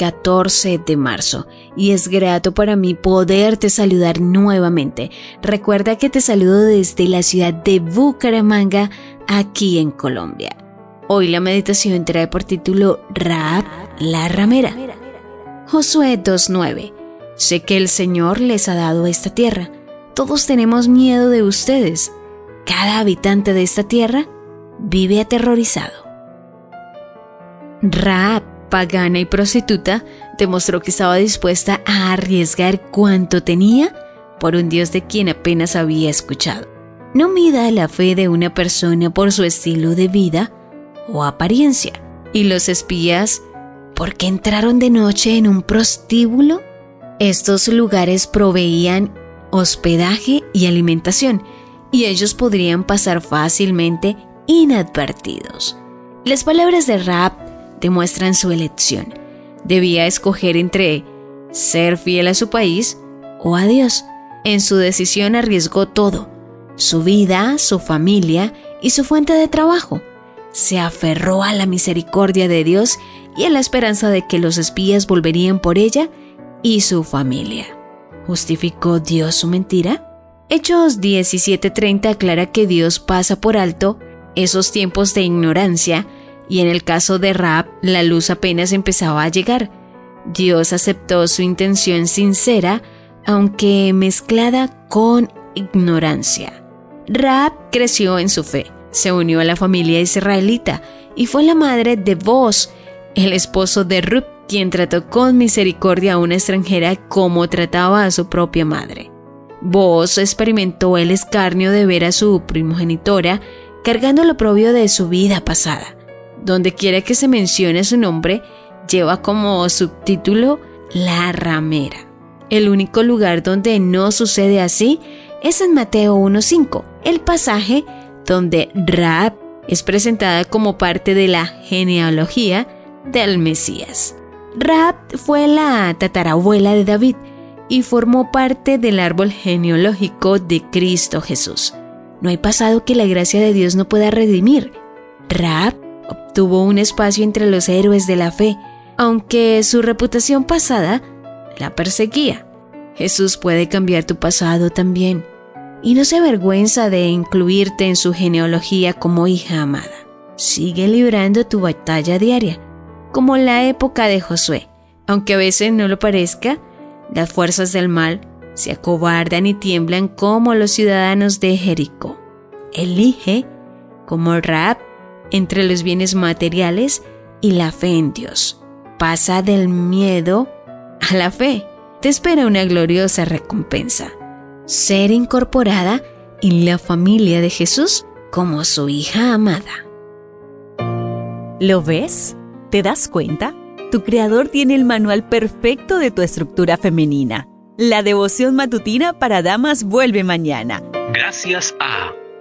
14 de marzo y es grato para mí poderte saludar nuevamente. Recuerda que te saludo desde la ciudad de Bucaramanga, aquí en Colombia. Hoy la meditación trae por título Raab la ramera. Josué 2.9. Sé que el Señor les ha dado esta tierra. Todos tenemos miedo de ustedes. Cada habitante de esta tierra vive aterrorizado. Raab pagana y prostituta, demostró que estaba dispuesta a arriesgar cuanto tenía por un Dios de quien apenas había escuchado. No mida la fe de una persona por su estilo de vida o apariencia. ¿Y los espías por qué entraron de noche en un prostíbulo? Estos lugares proveían hospedaje y alimentación, y ellos podrían pasar fácilmente inadvertidos. Las palabras de Rap demuestran su elección. Debía escoger entre ser fiel a su país o a Dios. En su decisión arriesgó todo, su vida, su familia y su fuente de trabajo. Se aferró a la misericordia de Dios y a la esperanza de que los espías volverían por ella y su familia. ¿Justificó Dios su mentira? Hechos 17:30 aclara que Dios pasa por alto esos tiempos de ignorancia y en el caso de Raab la luz apenas empezaba a llegar. Dios aceptó su intención sincera, aunque mezclada con ignorancia. Raab creció en su fe, se unió a la familia israelita y fue la madre de Boaz, el esposo de Ruth, quien trató con misericordia a una extranjera como trataba a su propia madre. Boaz experimentó el escarnio de ver a su primogenitora cargando lo propio de su vida pasada. Donde quiera que se mencione su nombre, lleva como subtítulo La ramera. El único lugar donde no sucede así es en Mateo 1.5, el pasaje donde Raab es presentada como parte de la genealogía del Mesías. Raab fue la tatarabuela de David y formó parte del árbol genealógico de Cristo Jesús. No hay pasado que la gracia de Dios no pueda redimir. Raab obtuvo un espacio entre los héroes de la fe, aunque su reputación pasada la perseguía. Jesús puede cambiar tu pasado también, y no se avergüenza de incluirte en su genealogía como hija amada. Sigue librando tu batalla diaria, como la época de Josué. Aunque a veces no lo parezca, las fuerzas del mal se acobardan y tiemblan como los ciudadanos de Jericó. Elige, como Raab, entre los bienes materiales y la fe en Dios. Pasa del miedo a la fe. Te espera una gloriosa recompensa. Ser incorporada en la familia de Jesús como su hija amada. ¿Lo ves? ¿Te das cuenta? Tu creador tiene el manual perfecto de tu estructura femenina. La devoción matutina para damas vuelve mañana. Gracias a